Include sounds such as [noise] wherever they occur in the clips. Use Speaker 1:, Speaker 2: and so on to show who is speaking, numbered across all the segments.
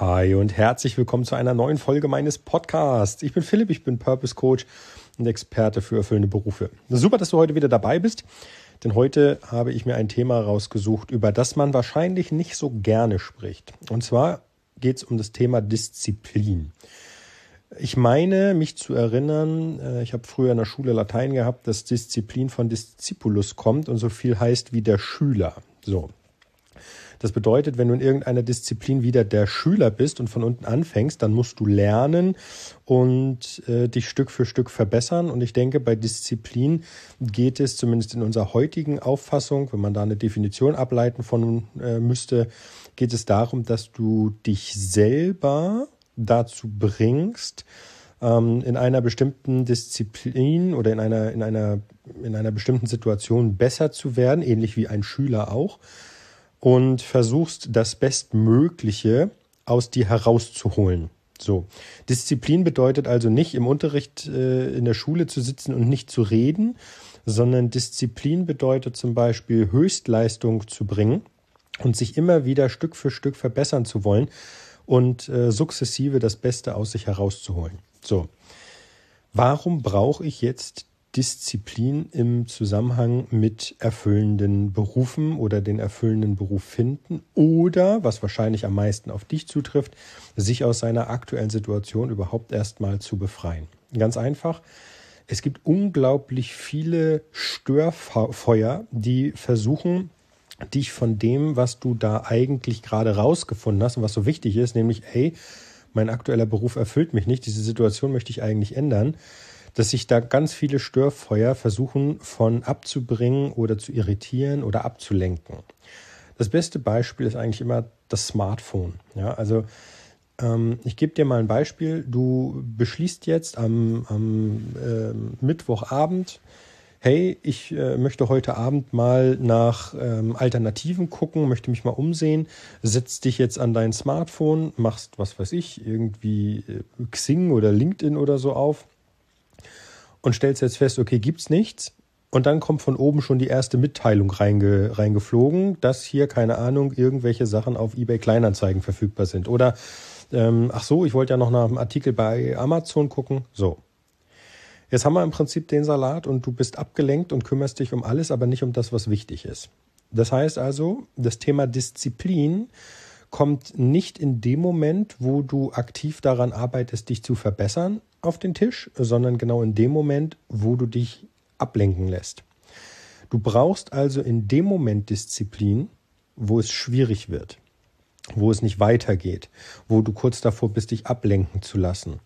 Speaker 1: Hi und herzlich willkommen zu einer neuen Folge meines Podcasts. Ich bin Philipp, ich bin Purpose Coach und Experte für erfüllende Berufe. Super, dass du heute wieder dabei bist, denn heute habe ich mir ein Thema rausgesucht, über das man wahrscheinlich nicht so gerne spricht. Und zwar geht es um das Thema Disziplin. Ich meine, mich zu erinnern, äh, ich habe früher in der Schule Latein gehabt, dass Disziplin von Discipulus kommt und so viel heißt wie der Schüler. So, das bedeutet, wenn du in irgendeiner Disziplin wieder der Schüler bist und von unten anfängst, dann musst du lernen und äh, dich Stück für Stück verbessern. Und ich denke, bei Disziplin geht es zumindest in unserer heutigen Auffassung, wenn man da eine Definition ableiten von äh, müsste, geht es darum, dass du dich selber dazu bringst, ähm, in einer bestimmten Disziplin oder in einer, in einer, in einer bestimmten Situation besser zu werden, ähnlich wie ein Schüler auch und versuchst das Bestmögliche aus dir herauszuholen. So. Disziplin bedeutet also nicht im Unterricht äh, in der Schule zu sitzen und nicht zu reden, sondern Disziplin bedeutet zum Beispiel Höchstleistung zu bringen und sich immer wieder Stück für Stück verbessern zu wollen und äh, sukzessive das Beste aus sich herauszuholen. So. Warum brauche ich jetzt Disziplin im Zusammenhang mit erfüllenden Berufen oder den erfüllenden Beruf finden oder, was wahrscheinlich am meisten auf dich zutrifft, sich aus seiner aktuellen Situation überhaupt erstmal zu befreien. Ganz einfach. Es gibt unglaublich viele Störfeuer, die versuchen, dich von dem, was du da eigentlich gerade rausgefunden hast und was so wichtig ist, nämlich, hey, mein aktueller Beruf erfüllt mich nicht, diese Situation möchte ich eigentlich ändern, dass sich da ganz viele Störfeuer versuchen von abzubringen oder zu irritieren oder abzulenken. Das beste Beispiel ist eigentlich immer das Smartphone. Ja, also ähm, ich gebe dir mal ein Beispiel. Du beschließt jetzt am, am äh, Mittwochabend, hey, ich äh, möchte heute Abend mal nach ähm, Alternativen gucken, möchte mich mal umsehen, setzt dich jetzt an dein Smartphone, machst, was weiß ich, irgendwie äh, Xing oder LinkedIn oder so auf und stellst jetzt fest, okay, gibt's nichts. Und dann kommt von oben schon die erste Mitteilung reinge, reingeflogen, dass hier, keine Ahnung, irgendwelche Sachen auf eBay Kleinanzeigen verfügbar sind. Oder, ähm, ach so, ich wollte ja noch nach einem Artikel bei Amazon gucken. So. Jetzt haben wir im Prinzip den Salat und du bist abgelenkt und kümmerst dich um alles, aber nicht um das, was wichtig ist. Das heißt also, das Thema Disziplin kommt nicht in dem Moment, wo du aktiv daran arbeitest, dich zu verbessern, auf den Tisch, sondern genau in dem Moment, wo du dich ablenken lässt. Du brauchst also in dem Moment Disziplin, wo es schwierig wird, wo es nicht weitergeht, wo du kurz davor bist, dich ablenken zu lassen,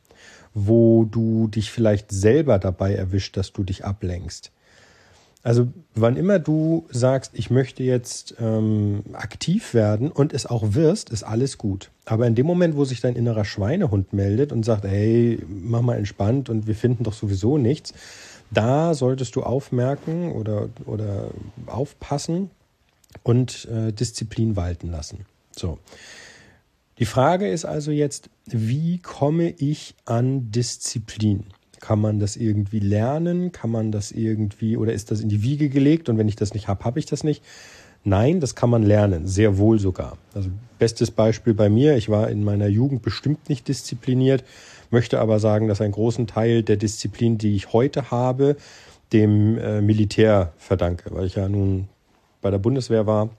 Speaker 1: wo du dich vielleicht selber dabei erwischt, dass du dich ablenkst. Also wann immer du sagst, ich möchte jetzt ähm, aktiv werden und es auch wirst, ist alles gut. Aber in dem Moment, wo sich dein innerer Schweinehund meldet und sagt, hey, mach mal entspannt und wir finden doch sowieso nichts, da solltest du aufmerken oder, oder aufpassen und äh, Disziplin walten lassen. So. Die Frage ist also jetzt, wie komme ich an Disziplin? Kann man das irgendwie lernen? Kann man das irgendwie oder ist das in die Wiege gelegt und wenn ich das nicht habe, habe ich das nicht? Nein, das kann man lernen, sehr wohl sogar. Also bestes Beispiel bei mir, ich war in meiner Jugend bestimmt nicht diszipliniert, möchte aber sagen, dass einen großen Teil der Disziplin, die ich heute habe, dem äh, Militär verdanke, weil ich ja nun bei der Bundeswehr war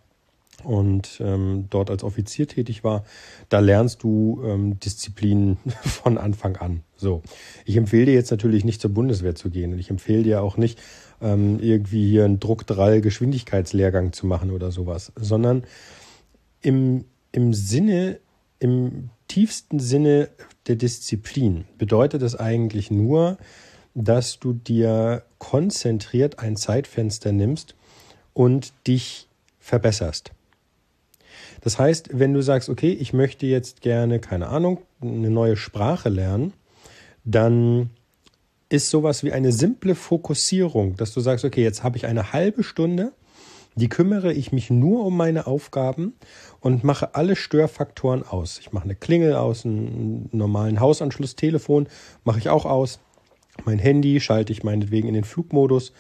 Speaker 1: und ähm, dort als Offizier tätig war, da lernst du ähm, Disziplin [laughs] von Anfang an. So, ich empfehle dir jetzt natürlich nicht zur Bundeswehr zu gehen und ich empfehle dir auch nicht ähm, irgendwie hier einen Druckdrall Geschwindigkeitslehrgang zu machen oder sowas, sondern im im Sinne im tiefsten Sinne der Disziplin bedeutet das eigentlich nur, dass du dir konzentriert ein Zeitfenster nimmst und dich verbesserst. Das heißt, wenn du sagst, okay, ich möchte jetzt gerne, keine Ahnung, eine neue Sprache lernen, dann ist sowas wie eine simple Fokussierung, dass du sagst, okay, jetzt habe ich eine halbe Stunde, die kümmere ich mich nur um meine Aufgaben und mache alle Störfaktoren aus. Ich mache eine Klingel aus, einen normalen Hausanschluss, Telefon mache ich auch aus. Mein Handy schalte ich meinetwegen in den Flugmodus.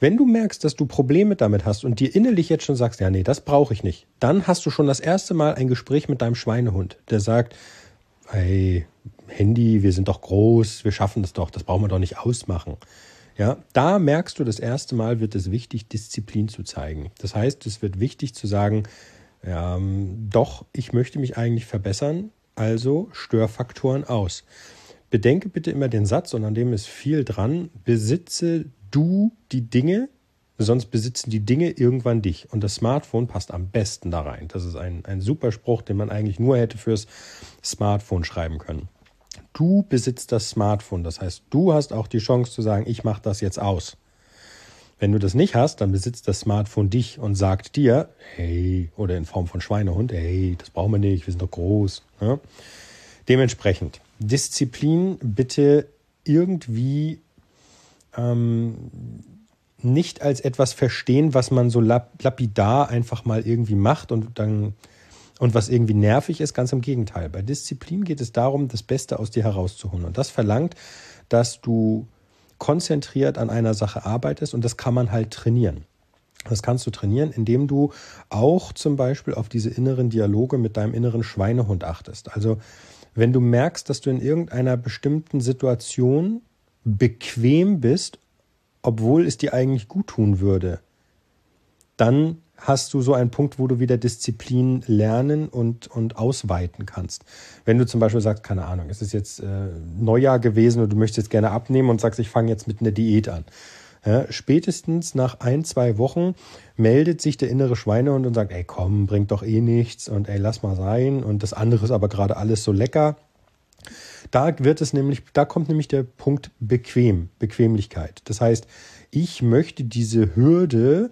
Speaker 1: Wenn du merkst, dass du Probleme damit hast und dir innerlich jetzt schon sagst, ja, nee, das brauche ich nicht, dann hast du schon das erste Mal ein Gespräch mit deinem Schweinehund, der sagt, hey, Handy, wir sind doch groß, wir schaffen das doch, das brauchen wir doch nicht ausmachen. Ja, da merkst du das erste Mal, wird es wichtig, Disziplin zu zeigen. Das heißt, es wird wichtig zu sagen, ja, doch, ich möchte mich eigentlich verbessern, also Störfaktoren aus. Bedenke bitte immer den Satz, und an dem ist viel dran, besitze du die Dinge, sonst besitzen die Dinge irgendwann dich. Und das Smartphone passt am besten da rein. Das ist ein, ein super Spruch, den man eigentlich nur hätte fürs Smartphone schreiben können. Du besitzt das Smartphone. Das heißt, du hast auch die Chance zu sagen, ich mache das jetzt aus. Wenn du das nicht hast, dann besitzt das Smartphone dich und sagt dir, hey, oder in Form von Schweinehund, hey, das brauchen wir nicht, wir sind doch groß. Ja? Dementsprechend, Disziplin bitte irgendwie ähm, nicht als etwas verstehen, was man so lapidar einfach mal irgendwie macht und dann und was irgendwie nervig ist, ganz im Gegenteil. Bei Disziplin geht es darum, das Beste aus dir herauszuholen. Und das verlangt, dass du konzentriert an einer Sache arbeitest und das kann man halt trainieren. Das kannst du trainieren, indem du auch zum Beispiel auf diese inneren Dialoge mit deinem inneren Schweinehund achtest. Also wenn du merkst, dass du in irgendeiner bestimmten Situation bequem bist, obwohl es dir eigentlich gut tun würde, dann hast du so einen Punkt, wo du wieder Disziplin lernen und, und ausweiten kannst. Wenn du zum Beispiel sagst, keine Ahnung, es ist jetzt äh, Neujahr gewesen und du möchtest jetzt gerne abnehmen und sagst, ich fange jetzt mit einer Diät an. Ja, spätestens nach ein, zwei Wochen meldet sich der innere Schweinehund und sagt, ey komm, bringt doch eh nichts und ey, lass mal sein und das andere ist aber gerade alles so lecker. Da wird es nämlich, da kommt nämlich der Punkt bequem, Bequemlichkeit. Das heißt, ich möchte diese Hürde,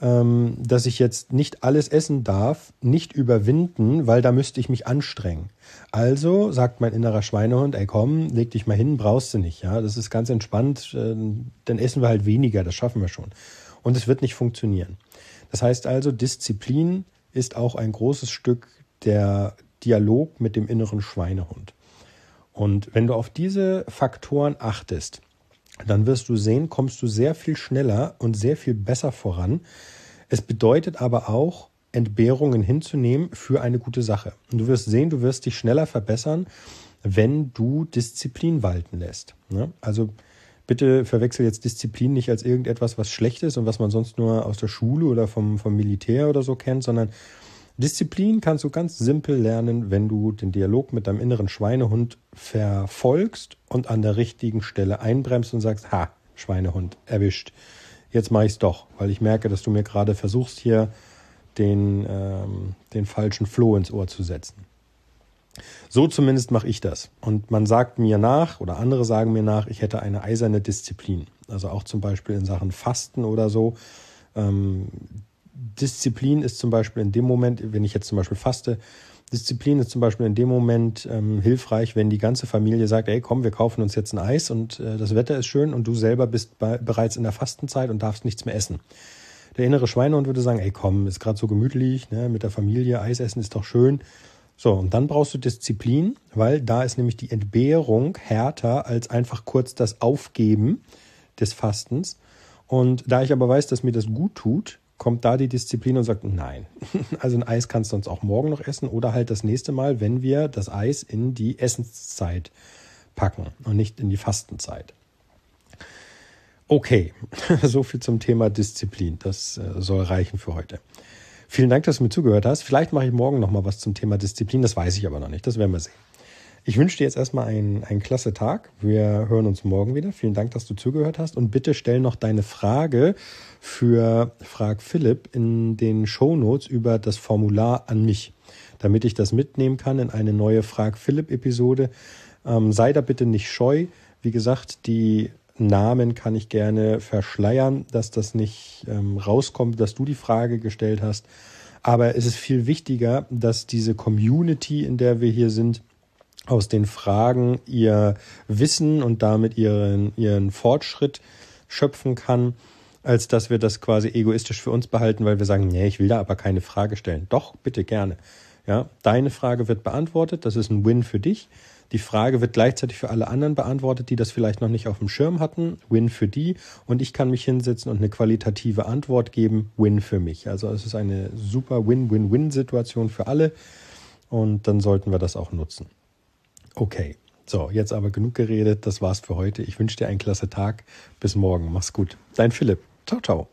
Speaker 1: ähm, dass ich jetzt nicht alles essen darf, nicht überwinden, weil da müsste ich mich anstrengen. Also sagt mein innerer Schweinehund, ey komm, leg dich mal hin, brauchst du nicht. Ja, das ist ganz entspannt, äh, dann essen wir halt weniger, das schaffen wir schon. Und es wird nicht funktionieren. Das heißt also, Disziplin ist auch ein großes Stück der Dialog mit dem inneren Schweinehund. Und wenn du auf diese Faktoren achtest, dann wirst du sehen, kommst du sehr viel schneller und sehr viel besser voran. Es bedeutet aber auch, Entbehrungen hinzunehmen für eine gute Sache. Und du wirst sehen, du wirst dich schneller verbessern, wenn du Disziplin walten lässt. Ne? Also bitte verwechsel jetzt Disziplin nicht als irgendetwas, was schlecht ist und was man sonst nur aus der Schule oder vom, vom Militär oder so kennt, sondern Disziplin kannst du ganz simpel lernen, wenn du den Dialog mit deinem inneren Schweinehund verfolgst und an der richtigen Stelle einbremst und sagst, ha, Schweinehund, erwischt. Jetzt mache ich es doch, weil ich merke, dass du mir gerade versuchst, hier den, ähm, den falschen Floh ins Ohr zu setzen. So zumindest mache ich das. Und man sagt mir nach, oder andere sagen mir nach, ich hätte eine eiserne Disziplin. Also auch zum Beispiel in Sachen Fasten oder so. Ähm, Disziplin ist zum Beispiel in dem Moment, wenn ich jetzt zum Beispiel faste, Disziplin ist zum Beispiel in dem Moment ähm, hilfreich, wenn die ganze Familie sagt, ey komm, wir kaufen uns jetzt ein Eis und äh, das Wetter ist schön und du selber bist bei, bereits in der Fastenzeit und darfst nichts mehr essen. Der innere Schweinehund würde sagen, ey komm, ist gerade so gemütlich, ne, mit der Familie, Eis essen ist doch schön. So, und dann brauchst du Disziplin, weil da ist nämlich die Entbehrung härter als einfach kurz das Aufgeben des Fastens. Und da ich aber weiß, dass mir das gut tut, kommt da die Disziplin und sagt, nein, [laughs] also ein Eis kannst du uns auch morgen noch essen oder halt das nächste Mal, wenn wir das Eis in die Essenszeit packen und nicht in die Fastenzeit. Okay, [laughs] so viel zum Thema Disziplin. Das äh, soll reichen für heute. Vielen Dank, dass du mir zugehört hast. Vielleicht mache ich morgen noch mal was zum Thema Disziplin. Das weiß ich aber noch nicht. Das werden wir sehen. Ich wünsche dir jetzt erstmal einen, einen klasse Tag. Wir hören uns morgen wieder. Vielen Dank, dass du zugehört hast. Und bitte stell noch deine Frage für Frag Philipp in den Show Notes über das Formular an mich, damit ich das mitnehmen kann in eine neue Frag Philipp Episode. Ähm, sei da bitte nicht scheu. Wie gesagt, die Namen kann ich gerne verschleiern, dass das nicht ähm, rauskommt, dass du die Frage gestellt hast. Aber es ist viel wichtiger, dass diese Community, in der wir hier sind, aus den Fragen ihr Wissen und damit ihren, ihren Fortschritt schöpfen kann, als dass wir das quasi egoistisch für uns behalten, weil wir sagen, nee, ich will da aber keine Frage stellen. Doch, bitte gerne. Ja, deine Frage wird beantwortet, das ist ein Win für dich. Die Frage wird gleichzeitig für alle anderen beantwortet, die das vielleicht noch nicht auf dem Schirm hatten. Win für die. Und ich kann mich hinsetzen und eine qualitative Antwort geben. Win für mich. Also es ist eine super Win-Win-Win-Situation für alle. Und dann sollten wir das auch nutzen. Okay. So, jetzt aber genug geredet. Das war's für heute. Ich wünsche dir einen klasse Tag. Bis morgen. Mach's gut. Dein Philipp. Ciao, ciao.